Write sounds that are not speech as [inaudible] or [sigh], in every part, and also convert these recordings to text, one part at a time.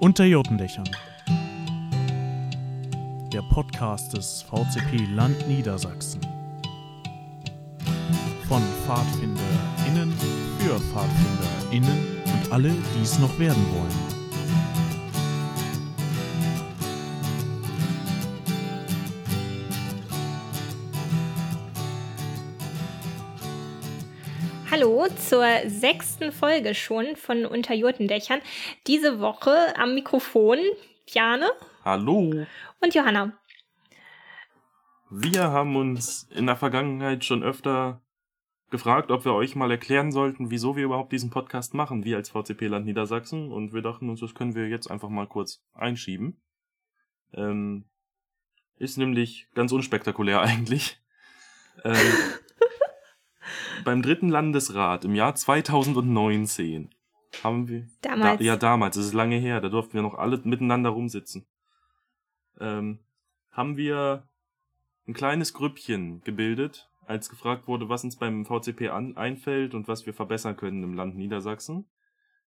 Unter Jotendächern. Der Podcast des VCP Land Niedersachsen. Von PfadfinderInnen für PfadfinderInnen und alle, die es noch werden wollen. Hallo zur sechsten Folge schon von Unter Jurtendächern. Diese Woche am Mikrofon Piane. Hallo. Und Johanna. Wir haben uns in der Vergangenheit schon öfter gefragt, ob wir euch mal erklären sollten, wieso wir überhaupt diesen Podcast machen, wir als VCP Land Niedersachsen. Und wir dachten uns, das können wir jetzt einfach mal kurz einschieben. Ähm, ist nämlich ganz unspektakulär [laughs] eigentlich. Ähm, beim dritten Landesrat im Jahr 2019 haben wir. Damals. Da, ja, damals, das ist lange her, da durften wir noch alle miteinander rumsitzen. Ähm, haben wir ein kleines Grüppchen gebildet, als gefragt wurde, was uns beim VCP an, einfällt und was wir verbessern können im Land Niedersachsen.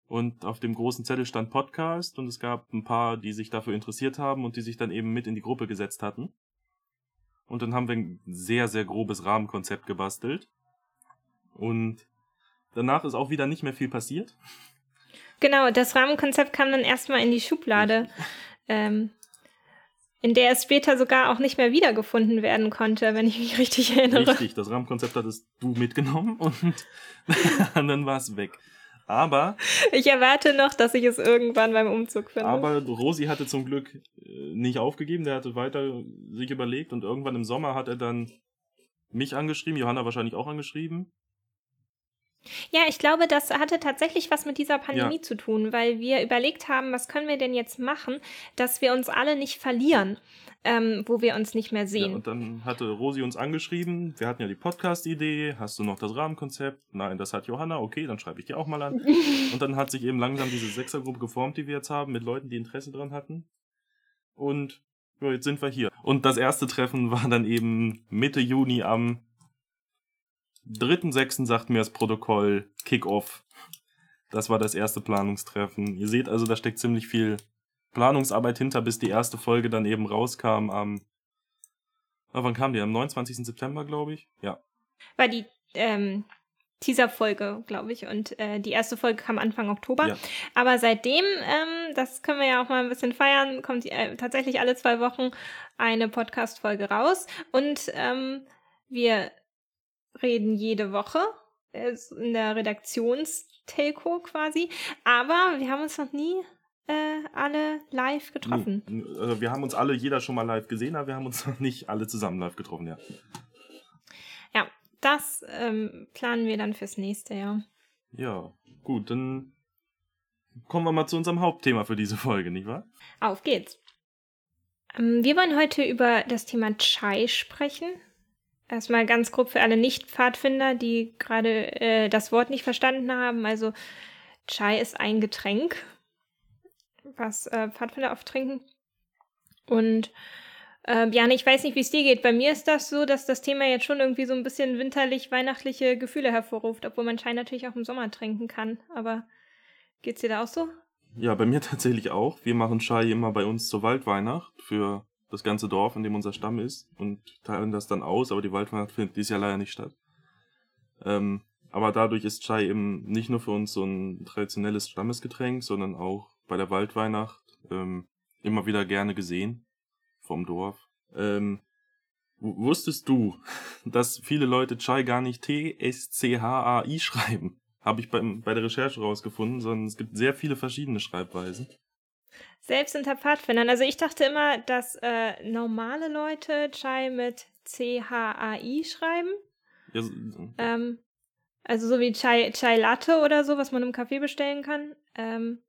Und auf dem großen Zettel stand Podcast und es gab ein paar, die sich dafür interessiert haben und die sich dann eben mit in die Gruppe gesetzt hatten. Und dann haben wir ein sehr, sehr grobes Rahmenkonzept gebastelt. Und danach ist auch wieder nicht mehr viel passiert. Genau, das Rahmenkonzept kam dann erstmal in die Schublade, ähm, in der es später sogar auch nicht mehr wiedergefunden werden konnte, wenn ich mich [laughs] richtig erinnere. Richtig, das Rahmenkonzept hattest du mitgenommen und [laughs] dann war es weg. Aber. Ich erwarte noch, dass ich es irgendwann beim Umzug finde. Aber Rosi hatte zum Glück äh, nicht aufgegeben, der hatte weiter sich überlegt und irgendwann im Sommer hat er dann mich angeschrieben, Johanna wahrscheinlich auch angeschrieben. Ja, ich glaube, das hatte tatsächlich was mit dieser Pandemie Ja. zu tun, weil wir überlegt haben, was können wir denn jetzt machen, dass wir uns alle nicht verlieren, ähm, wo wir uns nicht mehr Ja, sehen. und dann hatte Rosi uns angeschrieben, wir hatten ja die Podcast-Idee, hast du noch das Rahmenkonzept? Nein, das hat Johanna, okay, dann schreibe ich dir auch mal an. [laughs] und dann hat sich eben langsam diese Sechsergruppe geformt, die wir jetzt haben, mit Leuten, die Interesse dran hatten. Und ja, jetzt sind wir hier. Und das erste Treffen war dann eben Mitte Juni am 3.6. sagt mir das Protokoll Kick-Off. Das war das erste Planungstreffen. Ihr seht also, da steckt ziemlich viel Planungsarbeit hinter, bis die erste Folge dann eben rauskam am. Ah, wann kam die? Am 29. September, glaube ich. Ja. War die ähm, Teaser-Folge, glaube ich, und äh, die erste Folge kam Anfang Oktober. Ja. Aber seitdem, ähm, das können wir ja auch mal ein bisschen feiern, kommt äh, tatsächlich alle zwei Wochen eine Podcast-Folge raus. Und ähm, wir reden jede Woche in der Redaktionstelco quasi. Aber wir haben uns noch nie äh, alle live getroffen. Also wir haben uns alle, jeder schon mal live gesehen, aber wir haben uns noch nicht alle zusammen live getroffen, ja. Ja, das ähm, planen wir dann fürs nächste Jahr. Ja, gut, dann kommen wir mal zu unserem Hauptthema für diese Folge, nicht wahr? Auf geht's. Ähm, wir wollen heute über das Thema Chai sprechen. Erstmal ganz grob für alle Nicht-Pfadfinder, die gerade äh, das Wort nicht verstanden haben. Also Chai ist ein Getränk, was äh, Pfadfinder oft trinken. Und äh, Bjane, ich weiß nicht, wie es dir geht. Bei mir ist das so, dass das Thema jetzt schon irgendwie so ein bisschen winterlich-weihnachtliche Gefühle hervorruft, obwohl man Chai natürlich auch im Sommer trinken kann. Aber geht's dir da auch so? Ja, bei mir [laughs] tatsächlich auch. Wir machen Chai immer bei uns zur Waldweihnacht für das ganze Dorf, in dem unser Stamm ist und teilen das dann aus, aber die Waldweihnacht findet dieses Jahr leider nicht statt. Ähm, aber dadurch ist Chai eben nicht nur für uns so ein traditionelles Stammesgetränk, sondern auch bei der Waldweihnacht ähm, immer wieder gerne gesehen vom Dorf. Ähm, wusstest du, [laughs] dass viele Leute Chai gar nicht T-S-C-H-A-I schreiben? Habe ich beim, bei der Recherche rausgefunden, sondern es gibt sehr viele verschiedene Schreibweisen. Selbst unter Pfadfindern. Also ich dachte immer, dass äh, normale Leute Chai mit C-H-A-I schreiben. Ja, so- Ähm, also so wie Chai, Chai Latte oder so, was man im Café bestellen kann. Ähm,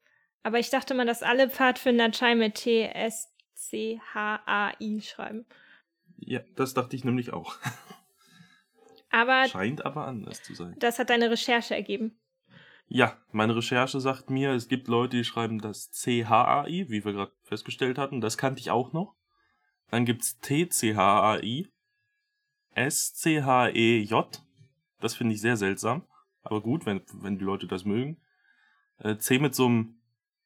aber ich dachte mal, dass alle Pfadfinder Chai mit T-S-C-H-A-I schreiben. ja, das dachte ich nämlich auch. Aber Scheint aber anders zu sein. das hat deine Recherche ergeben. Ja, meine Recherche sagt mir, es gibt Leute, die schreiben das C-H-A-I, wie wir gerade festgestellt hatten. Das kannte ich auch noch. Dann gibt's T-C-H-A-I, S-C-H-E-J. Das finde ich sehr seltsam. Aber gut, wenn, wenn die Leute das mögen. Äh, C mit so einem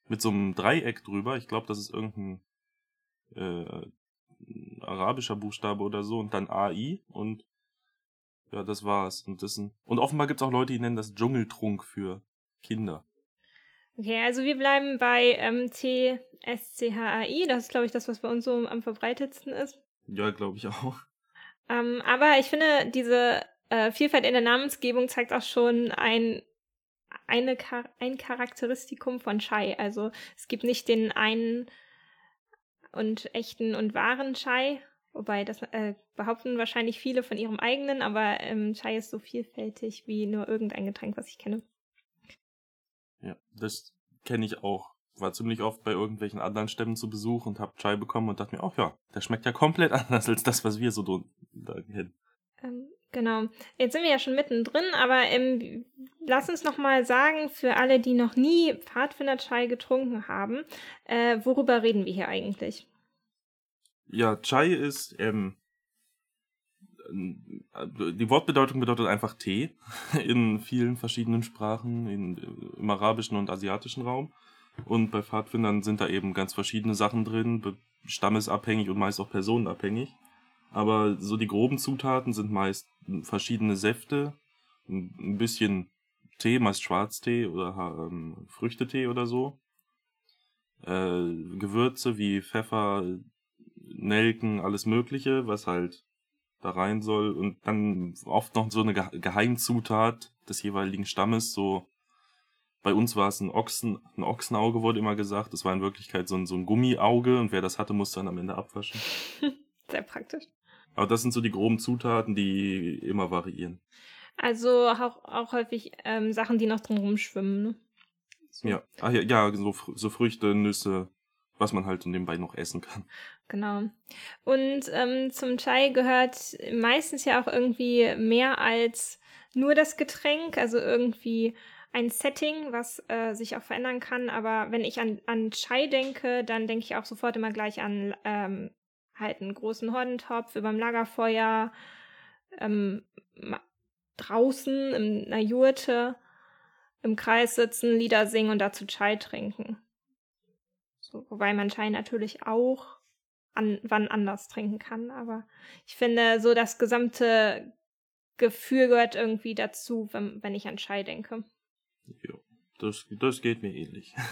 mit so einem Dreieck drüber. Ich glaube, das ist irgendein äh, arabischer Buchstabe oder so und dann AI und ja, das war's. Und, das ein, und offenbar gibt's auch Leute, die nennen das Dschungeltrunk für Kinder. Okay, also wir bleiben bei ähm, TSCHAI. Das ist, glaube ich, das, was bei uns so am verbreitetsten ist. Ja, glaube ich auch. Ähm, aber ich finde, diese äh, Vielfalt in der Namensgebung zeigt auch schon ein, eine, ein Charakteristikum von Chai. Also es gibt nicht den einen und echten und wahren Chai, wobei das äh, behaupten wahrscheinlich viele von ihrem eigenen, aber ähm, Chai ist so vielfältig wie nur irgendein Getränk, was ich kenne. Ja, das kenne ich auch. War ziemlich oft bei irgendwelchen anderen Stämmen zu Besuch und hab Chai bekommen und dachte mir, ach ja, der schmeckt ja komplett [laughs] anders als das, was wir so da kennen. Ähm, genau. Jetzt sind wir ja schon mittendrin, aber ähm, lass uns noch mal sagen, für alle, die noch nie Pfadfinder-Chai getrunken haben, äh, worüber reden wir hier eigentlich? Ja, Chai ist, ähm, die Wortbedeutung bedeutet einfach Tee [laughs] in vielen verschiedenen Sprachen, in, im arabischen und asiatischen Raum. Und bei Pfadfindern sind da eben ganz verschiedene Sachen drin, stammesabhängig und meist auch personenabhängig. Aber so die groben Zutaten sind meist verschiedene Säfte, ein bisschen Tee, meist Schwarztee oder ähm, Früchtetee oder so. Äh, Gewürze wie Pfeffer, Nelken, alles Mögliche, was halt da rein soll. Und dann oft noch so eine Geheimzutat des jeweiligen Stammes, so bei uns war es ein Ochsen, ein Ochsenauge wurde immer gesagt. Das war in Wirklichkeit so ein, so ein Gummiauge und wer das hatte, musste dann am Ende abwaschen. [laughs] Sehr praktisch. Aber das sind so die groben Zutaten, die immer variieren. Also auch, auch häufig ähm, Sachen, die noch drin rumschwimmen. Ne? So. Ja, Ach, ja, ja so, so Früchte, Nüsse, was man halt nebenbei noch essen kann. Genau. Und ähm, zum Chai gehört meistens ja auch irgendwie mehr als nur das Getränk, also irgendwie ein Setting, was äh, sich auch verändern kann. Aber wenn ich an, an Chai denke, dann denke ich auch sofort immer gleich an ähm, halt einen großen Hordentopf über dem Lagerfeuer, ähm, draußen in einer Jurte im Kreis sitzen, Lieder singen und dazu Chai trinken. So, wobei man Chai natürlich auch an, wann anders trinken kann. Aber ich finde, so das gesamte Gefühl gehört irgendwie dazu, wenn, wenn ich an Chai denke. Ja, das, das geht mir ähnlich. [laughs]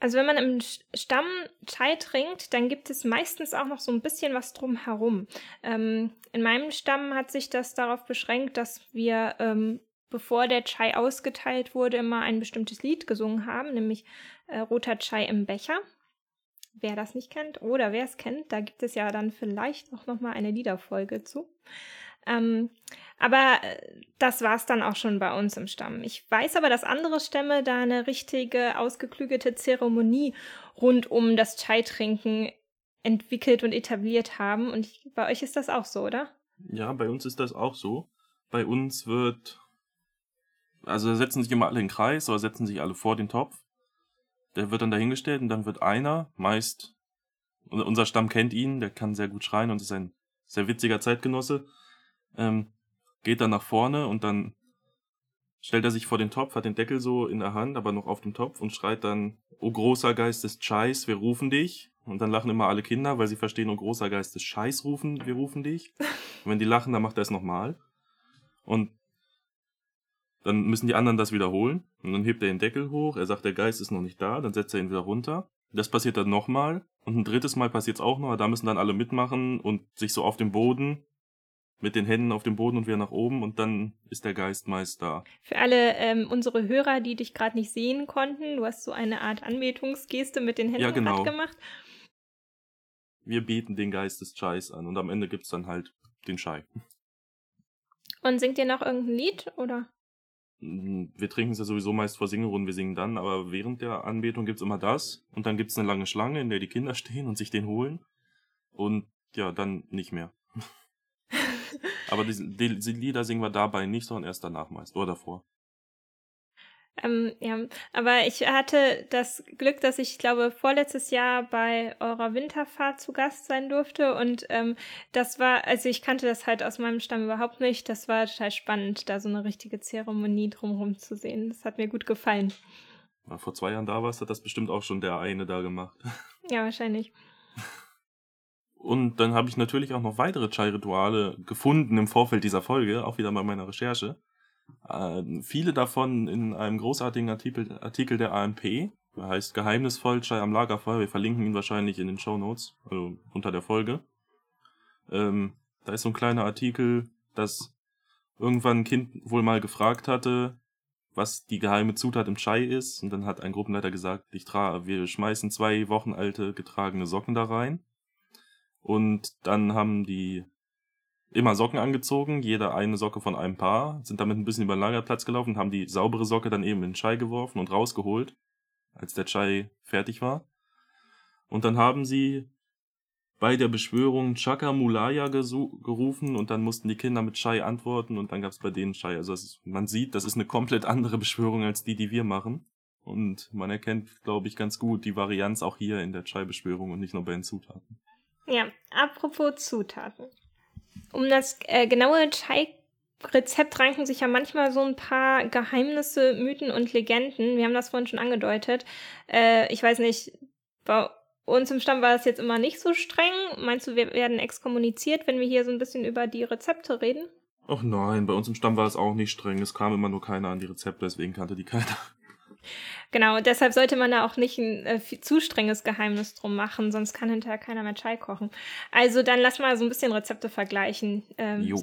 Also wenn man im Stamm Chai trinkt, dann gibt es meistens auch noch so ein bisschen was drumherum. Ähm, in meinem Stamm hat sich das darauf beschränkt, dass wir, ähm, bevor der Chai ausgeteilt wurde, immer ein bestimmtes Lied gesungen haben, nämlich äh, Roter Chai im Becher. Wer das nicht kennt oder wer es kennt, da gibt es ja dann vielleicht auch noch mal eine Liederfolge zu. Ähm, aber äh, das war es dann auch schon bei uns im Stamm. Ich weiß aber, dass andere Stämme da eine richtige, ausgeklügelte Zeremonie rund um das Chai-Trinken entwickelt und etabliert haben. Und ich, bei euch ist das auch so, oder? Ja, bei uns ist das auch so. Bei uns wird, also setzen sich immer alle in den Kreis oder setzen sich alle vor den Topf. Der wird dann dahingestellt und dann wird einer, meist, unser Stamm kennt ihn, der kann sehr gut schreien und ist ein sehr witziger Zeitgenosse, ähm, geht dann nach vorne und dann stellt er sich vor den Topf, hat den Deckel so in der Hand, aber noch auf dem Topf und schreit dann, O großer Geist des Scheiß, wir rufen dich. Und dann lachen immer alle Kinder, weil sie verstehen, O großer Geist des Scheiß rufen, wir rufen dich. [laughs] Und wenn die lachen, dann macht er es nochmal. Und dann müssen die anderen das wiederholen. Und dann hebt er den Deckel hoch, er sagt, der Geist ist noch nicht da, dann setzt er ihn wieder runter. Das passiert dann nochmal. Und ein drittes Mal passiert es auch noch, da müssen dann alle mitmachen und sich so auf dem Boden mit den Händen auf dem Boden und wieder nach oben und dann ist der Geist meist da. Für alle ähm, unsere Hörer, die dich gerade nicht sehen konnten, du hast so eine Art Anbetungsgeste mit den Händen ja, genau. gemacht. Wir beten den Geist des Scheiß an und am Ende gibt's dann halt den Schei. Und singt ihr noch irgendein Lied oder? Mm, wir trinken es ja sowieso meist vor Singerunden, wir singen dann, aber während der Anbetung gibt's immer das und dann gibt's eine lange Schlange, in der die Kinder [laughs] stehen und sich den holen und ja, dann nicht mehr. [laughs] Aber diese, die Lieder singen wir dabei nicht, sondern erst danach meist oder davor. Ähm, ja, aber ich hatte das Glück, dass ich, glaube, vorletztes Jahr bei eurer Winterfahrt zu Gast sein durfte und ähm, das war, also ich kannte das halt aus meinem Stamm überhaupt nicht. Das war total spannend, da so eine richtige Zeremonie drumherum zu sehen. Das hat mir gut gefallen. vor zwei Jahren da warst, hat das bestimmt auch schon der eine da gemacht. [laughs] Ja, wahrscheinlich. Und dann habe ich natürlich auch noch weitere Chai-Rituale gefunden im Vorfeld dieser Folge, auch wieder bei meiner Recherche. Äh, viele davon in einem großartigen Artikel, Artikel der AMP, der heißt Geheimnisvoll Chai am Lagerfeuer. Wir verlinken ihn wahrscheinlich in den Show Notes, also unter der Folge. Ähm, da ist so ein kleiner Artikel, dass irgendwann ein Kind wohl mal gefragt hatte, was die geheime Zutat im Chai ist. Und dann hat ein Gruppenleiter gesagt, ich trage, wir schmeißen zwei Wochen alte getragene Socken da rein. Und dann haben die immer Socken angezogen, jeder eine Socke von einem Paar, sind damit ein bisschen über den Lagerplatz gelaufen, haben die saubere Socke dann eben in den Chai geworfen und rausgeholt, als der Chai fertig war. Und dann haben sie bei der Beschwörung Chaka Mulaya gerufen und dann mussten die Kinder mit Chai antworten und dann gab es bei denen Chai. Also ist, man sieht, das ist eine komplett andere Beschwörung als die, die wir machen. Und man erkennt, glaube ich, ganz gut die Varianz auch hier in der Chai-Beschwörung und nicht nur bei den Zutaten. Ja, apropos Zutaten. Um das äh, genaue Chai-Rezept ranken sich ja manchmal so ein paar Geheimnisse, Mythen und Legenden. Wir haben das vorhin schon angedeutet. Äh, ich weiß nicht, bei uns im Stamm war es jetzt immer nicht so streng. Meinst du, wir werden exkommuniziert, wenn wir hier so ein bisschen über die Rezepte reden? Ach nein, bei uns im Stamm war es auch nicht streng. Es kam immer nur keiner an die Rezepte, deswegen kannte die keiner. Genau, deshalb sollte man da auch nicht ein äh, zu strenges Geheimnis drum machen, sonst kann hinterher keiner mehr Chai kochen. Also dann lass mal so ein bisschen Rezepte vergleichen. Ähm, jo.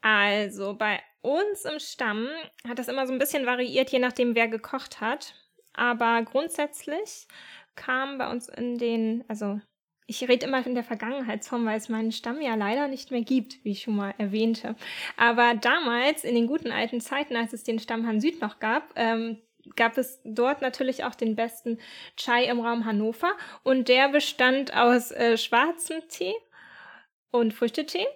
Also bei uns im Stamm hat das immer so ein bisschen variiert, je nachdem, wer gekocht hat. Aber grundsätzlich kam bei uns in den, also ich rede immer in der Vergangenheitsform, weil es meinen Stamm ja leider nicht mehr gibt, wie ich schon mal erwähnte. Aber damals, in den guten alten Zeiten, als es den Stamm Han Süd noch gab, ähm, gab es dort natürlich auch den besten Chai im Raum Hannover. Und der bestand aus äh, schwarzem Tee und Früchtetee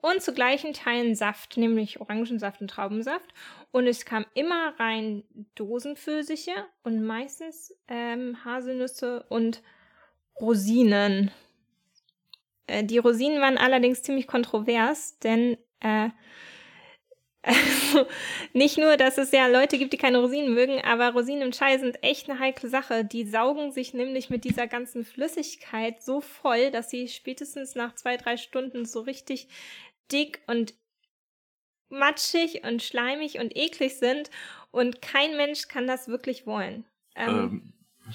und zu gleichen Teilen Saft, nämlich Orangensaft und Traubensaft. Und es kam immer rein Dosenpfirsiche und meistens ähm, Haselnüsse und Rosinen. Äh, die Rosinen waren allerdings ziemlich kontrovers, denn äh, also, [laughs] nicht nur, dass es ja Leute gibt, die keine Rosinen mögen, aber Rosinen im Chai sind echt eine heikle Sache. Die saugen sich nämlich mit dieser ganzen Flüssigkeit so voll, dass sie spätestens nach zwei, drei Stunden so richtig dick und matschig und schleimig und eklig sind und kein Mensch kann das wirklich wollen. Ähm, ähm. [laughs]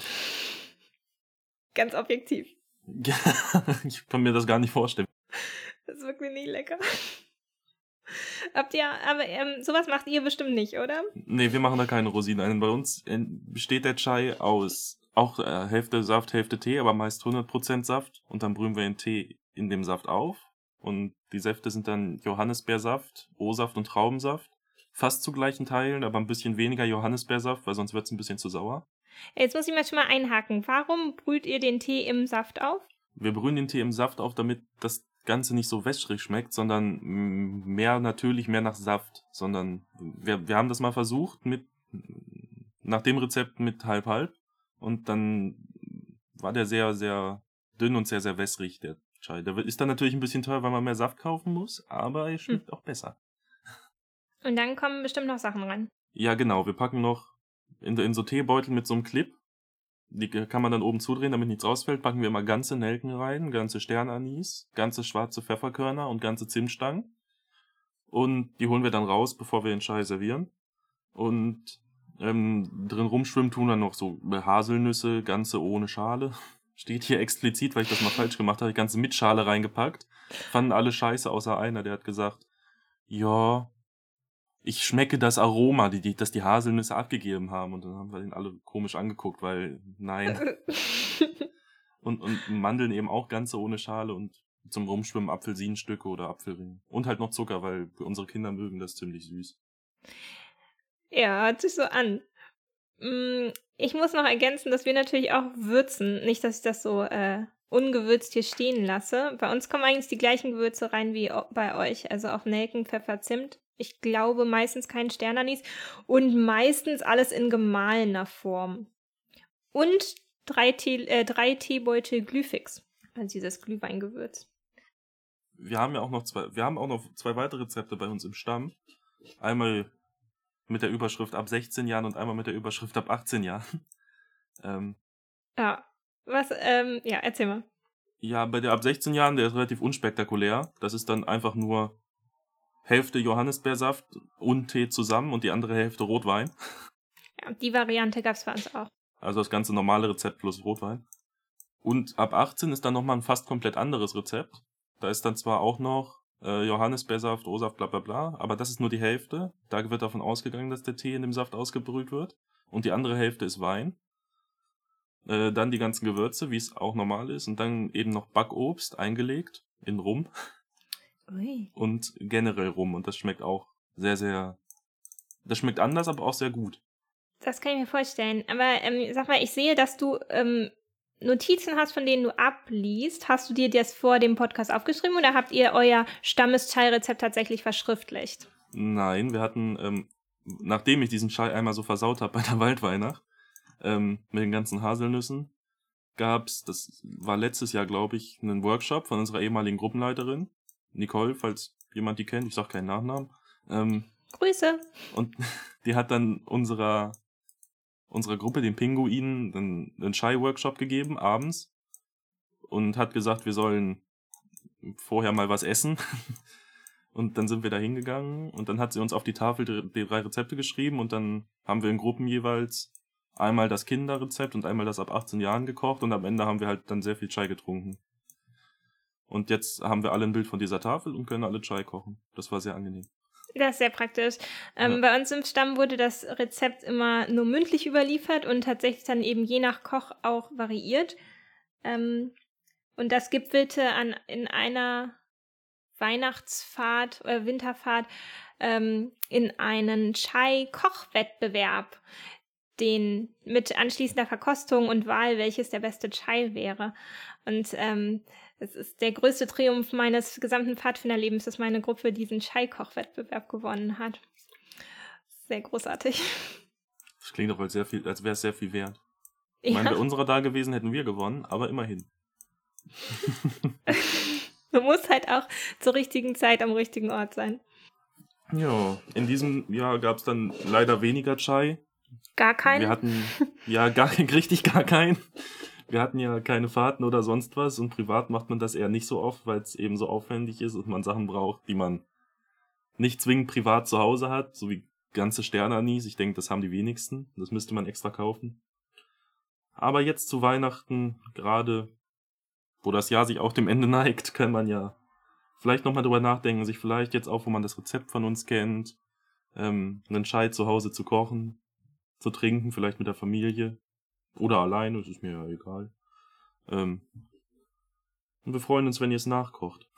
Ganz objektiv. [laughs] Ich kann mir das gar nicht vorstellen. Das ist wirklich nicht lecker. Habt ihr, aber ähm, sowas macht ihr bestimmt nicht, oder? Nee, wir machen da keine Rosinen ein. Bei uns besteht der Chai aus auch äh, Hälfte Saft, Hälfte Tee, aber meist 100% Saft. Und dann brühen wir den Tee in dem Saft auf. Und die Säfte sind dann Johannisbeersaft, O-Saft und Traubensaft. Fast zu gleichen Teilen, aber ein bisschen weniger Johannisbeersaft, weil sonst wird es ein bisschen zu sauer. Jetzt muss ich mal schon mal einhaken. Warum brüht ihr den Tee im Saft auf? Wir brühen den Tee im Saft auf, damit das Ganze nicht so wässrig schmeckt, sondern mehr natürlich mehr nach Saft. Sondern wir, wir haben das mal versucht mit nach dem Rezept mit halb halb und dann war der sehr, sehr dünn und sehr, sehr wässrig, der Chai. Der ist dann natürlich ein bisschen teuer, weil man mehr Saft kaufen muss, aber er schmeckt hm. auch besser. Und dann kommen bestimmt noch Sachen ran. Ja, genau. Wir packen noch in, in so Teebeutel mit so einem Clip. Die kann man dann oben zudrehen, damit nichts rausfällt. Packen wir immer ganze Nelken rein, ganze Sternanis, ganze schwarze Pfefferkörner und ganze Zimtstangen. Und die holen wir dann raus, bevor wir den Chai servieren. Und ähm, drin rumschwimmen tun dann noch so Haselnüsse, ganze ohne Schale. [laughs] Steht hier explizit, weil ich das mal falsch gemacht habe, die ganze mit Schale reingepackt. Fanden alle scheiße, außer einer, der hat gesagt, ja, ich schmecke das Aroma, die, die, das die Haselnüsse abgegeben haben. Und dann haben wir den alle komisch angeguckt, weil nein. [laughs] und, und Mandeln eben auch ganz ohne Schale und zum Rumschwimmen Apfelsinenstücke oder Apfelringe. Und halt noch Zucker, weil unsere Kinder mögen das ziemlich süß. Ja, hört sich so an. Mm, ich muss noch ergänzen, dass wir natürlich auch würzen. Nicht, dass ich das so äh, ungewürzt hier stehen lasse. Bei uns kommen eigentlich die gleichen Gewürze rein wie bei euch. Also auch Nelken, Pfeffer, Zimt. Ich glaube meistens kein Sternanis und meistens alles in gemahlener Form. Und drei, Tee, äh, drei Teebeutel Glühfix, also dieses Glühweingewürz. Wir haben ja auch noch zwei, wir haben auch noch zwei weitere Rezepte bei uns im Stamm. Einmal mit der Überschrift ab 16 Jahren und einmal mit der Überschrift ab 18 Jahren. [laughs] Ähm, Ja. Was, ähm, ja, erzähl mal. ja, bei der ab 16 Jahren, der ist relativ unspektakulär. Das ist dann einfach nur Hälfte Johannisbeersaft und Tee zusammen und die andere Hälfte Rotwein. Ja, die Variante gab's bei uns auch. Also das ganze normale Rezept plus Rotwein. Und ab 18 ist dann nochmal ein fast komplett anderes Rezept. Da ist dann zwar auch noch äh, Johannisbeersaft, O-Saft, bla bla bla, aber das ist nur die Hälfte. Da wird davon ausgegangen, dass der Tee in dem Saft ausgebrüht wird. Und die andere Hälfte ist Wein. Äh, dann die ganzen Gewürze, wie es auch normal ist. Und dann eben noch Backobst eingelegt in Rum Ui. und generell Rum. Und das schmeckt auch sehr, sehr... Das schmeckt anders, aber auch sehr gut. Das kann ich mir vorstellen. Aber ähm, sag mal, ich sehe, dass du ähm, Notizen hast, von denen du abliest. Hast du dir das vor dem Podcast aufgeschrieben oder habt ihr euer Stammes-Chai-Rezept tatsächlich verschriftlicht? Nein, wir hatten, ähm, nachdem ich diesen Chai einmal so versaut habe [laughs] bei der Waldweihnacht, ähm, mit den ganzen Haselnüssen, gab's, das war letztes Jahr, glaube ich, einen Workshop von unserer ehemaligen Gruppenleiterin, Nicole, falls jemand die kennt, ich sag keinen Nachnamen, ähm, Grüße. und [laughs] die hat dann unserer, unserer Gruppe, den Pinguinen, einen, einen Chai-Workshop gegeben, abends, und hat gesagt, wir sollen vorher mal was essen. [laughs] Und dann sind wir da hingegangen und dann hat sie uns auf die Tafel die, die drei Rezepte geschrieben und dann haben wir in Gruppen jeweils einmal das Kinderrezept und einmal das ab 18 Jahren gekocht und am Ende haben wir halt dann sehr viel Chai getrunken. Und jetzt haben wir alle ein Bild von dieser Tafel und können alle Chai kochen. Das war sehr angenehm. Das ist sehr praktisch. Ähm, Ja. Bei uns im Stamm wurde das Rezept immer nur mündlich überliefert und tatsächlich dann eben je nach Koch auch variiert. Ähm, und das gipfelte an, in einer Weihnachtsfahrt oder Winterfahrt ähm, in einen Chai-Kochwettbewerb, den mit anschließender Verkostung und Wahl, welches der beste Chai wäre. Und ähm, es ist der größte Triumph meines gesamten Pfadfinderlebens, dass meine Gruppe diesen Chai-Koch-Wettbewerb gewonnen hat. Sehr großartig. Das klingt doch als sehr viel, als wäre es sehr viel wert. Ich meine, bei unserer da gewesen hätten wir gewonnen, aber immerhin. [laughs] man muss halt auch zur richtigen Zeit am richtigen Ort sein. Ja, in diesem Jahr gab es dann leider weniger Chai. Gar keinen. Wir hatten ja gar [laughs] richtig gar keinen. Wir hatten ja keine Fahrten oder sonst was und privat macht man das eher nicht so oft, weil es eben so aufwendig ist und man Sachen braucht, die man nicht zwingend privat zu Hause hat, so wie ganze Sternanis. Ich denke, das haben die wenigsten. Das müsste man extra kaufen. Aber jetzt zu Weihnachten, gerade wo das Jahr sich auch dem Ende [laughs] neigt, kann man ja vielleicht nochmal drüber nachdenken, sich vielleicht jetzt auch, wo man das Rezept von uns kennt, ähm, einen Chai zu Hause zu kochen, zu trinken, vielleicht mit der Familie oder alleine, das ist mir ja egal. Ähm, und wir freuen uns, wenn ihr es nachkocht.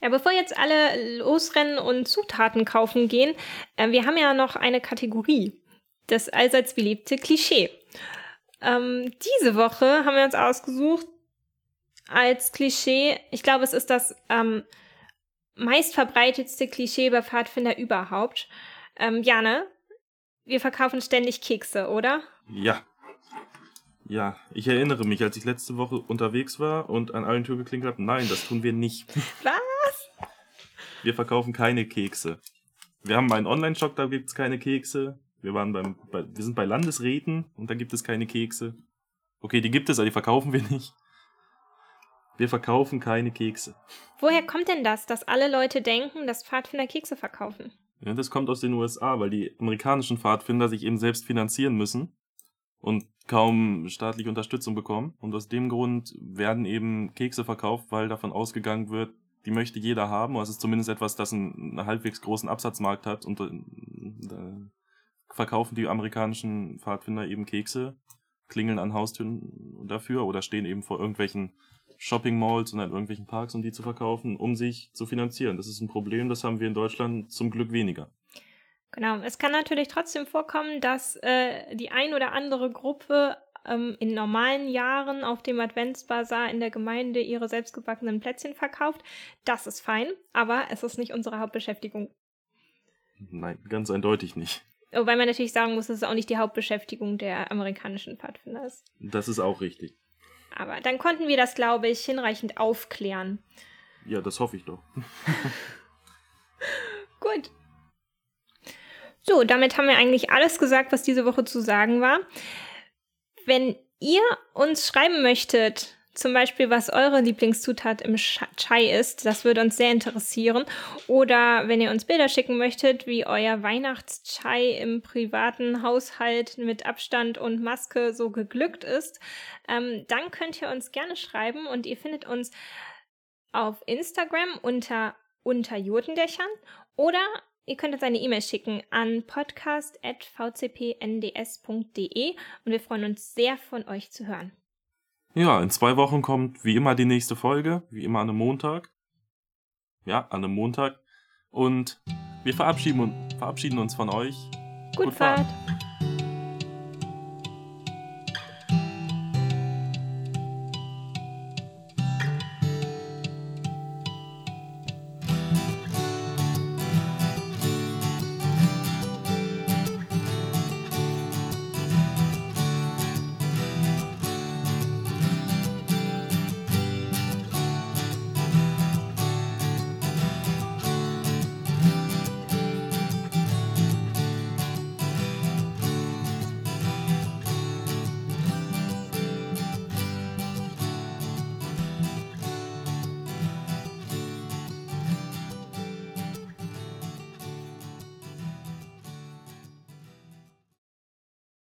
Ja, bevor jetzt alle losrennen und Zutaten kaufen gehen, äh, wir haben ja noch eine Kategorie. Das allseits beliebte Klischee. Ähm, diese Woche haben wir uns ausgesucht als Klischee, ich glaube, es ist das ähm, meistverbreitetste Klischee bei Pfadfinder überhaupt. Ähm, Jana, wir verkaufen ständig Kekse, oder? Ja. Ja, ich erinnere mich, als ich letzte Woche unterwegs war und an allen Türen geklingelt habe, nein, das tun wir nicht. [laughs] Was? Wir verkaufen keine Kekse. Wir haben einen Online-Shop, da gibt's keine Kekse. Wir waren beim, bei, wir sind bei Landesräten und da gibt es keine Kekse. Okay, die gibt es, aber die verkaufen wir nicht. Wir verkaufen keine Kekse. Woher kommt denn das, dass alle Leute denken, dass Pfadfinder Kekse verkaufen? Ja, das kommt aus den USA, weil die amerikanischen Pfadfinder sich eben selbst finanzieren müssen und kaum staatliche Unterstützung bekommen. Und aus dem Grund werden eben Kekse verkauft, weil davon ausgegangen wird, die möchte jeder haben. Oder es ist zumindest etwas, das einen, einen halbwegs großen Absatzmarkt hat. Und äh, verkaufen die amerikanischen Pfadfinder eben Kekse, klingeln an Haustüren dafür oder stehen eben vor irgendwelchen Shopping Malls und in irgendwelchen Parks, um die zu verkaufen, um sich zu finanzieren. Das ist ein Problem, das haben wir in Deutschland zum Glück weniger. Genau, es kann natürlich trotzdem vorkommen, dass äh, die ein oder andere Gruppe ähm, in normalen Jahren auf dem Adventsbazar in der Gemeinde ihre selbstgebackenen Plätzchen verkauft. Das ist fein, aber es ist nicht unsere Hauptbeschäftigung. Nein, ganz eindeutig nicht. Wobei man natürlich sagen muss, dass es auch nicht die Hauptbeschäftigung der amerikanischen Pfadfinder ist. Das ist auch richtig. Aber dann konnten wir das, glaube ich, hinreichend aufklären. Ja, das hoffe ich doch. [laughs] Gut. So, damit haben wir eigentlich alles gesagt, was diese Woche zu sagen war. Wenn ihr uns schreiben möchtet, zum Beispiel, was eure Lieblingszutat im Chai ist, das würde uns sehr interessieren. Oder wenn ihr uns Bilder schicken möchtet, wie euer Weihnachtschai im privaten Haushalt mit Abstand und Maske so geglückt ist, ähm, dann könnt ihr uns gerne schreiben und ihr findet uns auf Instagram unter unter Jotendächern oder Ihr könnt uns eine E-Mail schicken an podcast.vcpnds.de und wir freuen uns sehr von euch zu hören. Ja, in zwei Wochen kommt wie immer die nächste Folge, wie immer an einem Montag. Ja, an einem Montag. Und wir verabschieden, verabschieden uns von euch. Gute Fahrt. Fahrt.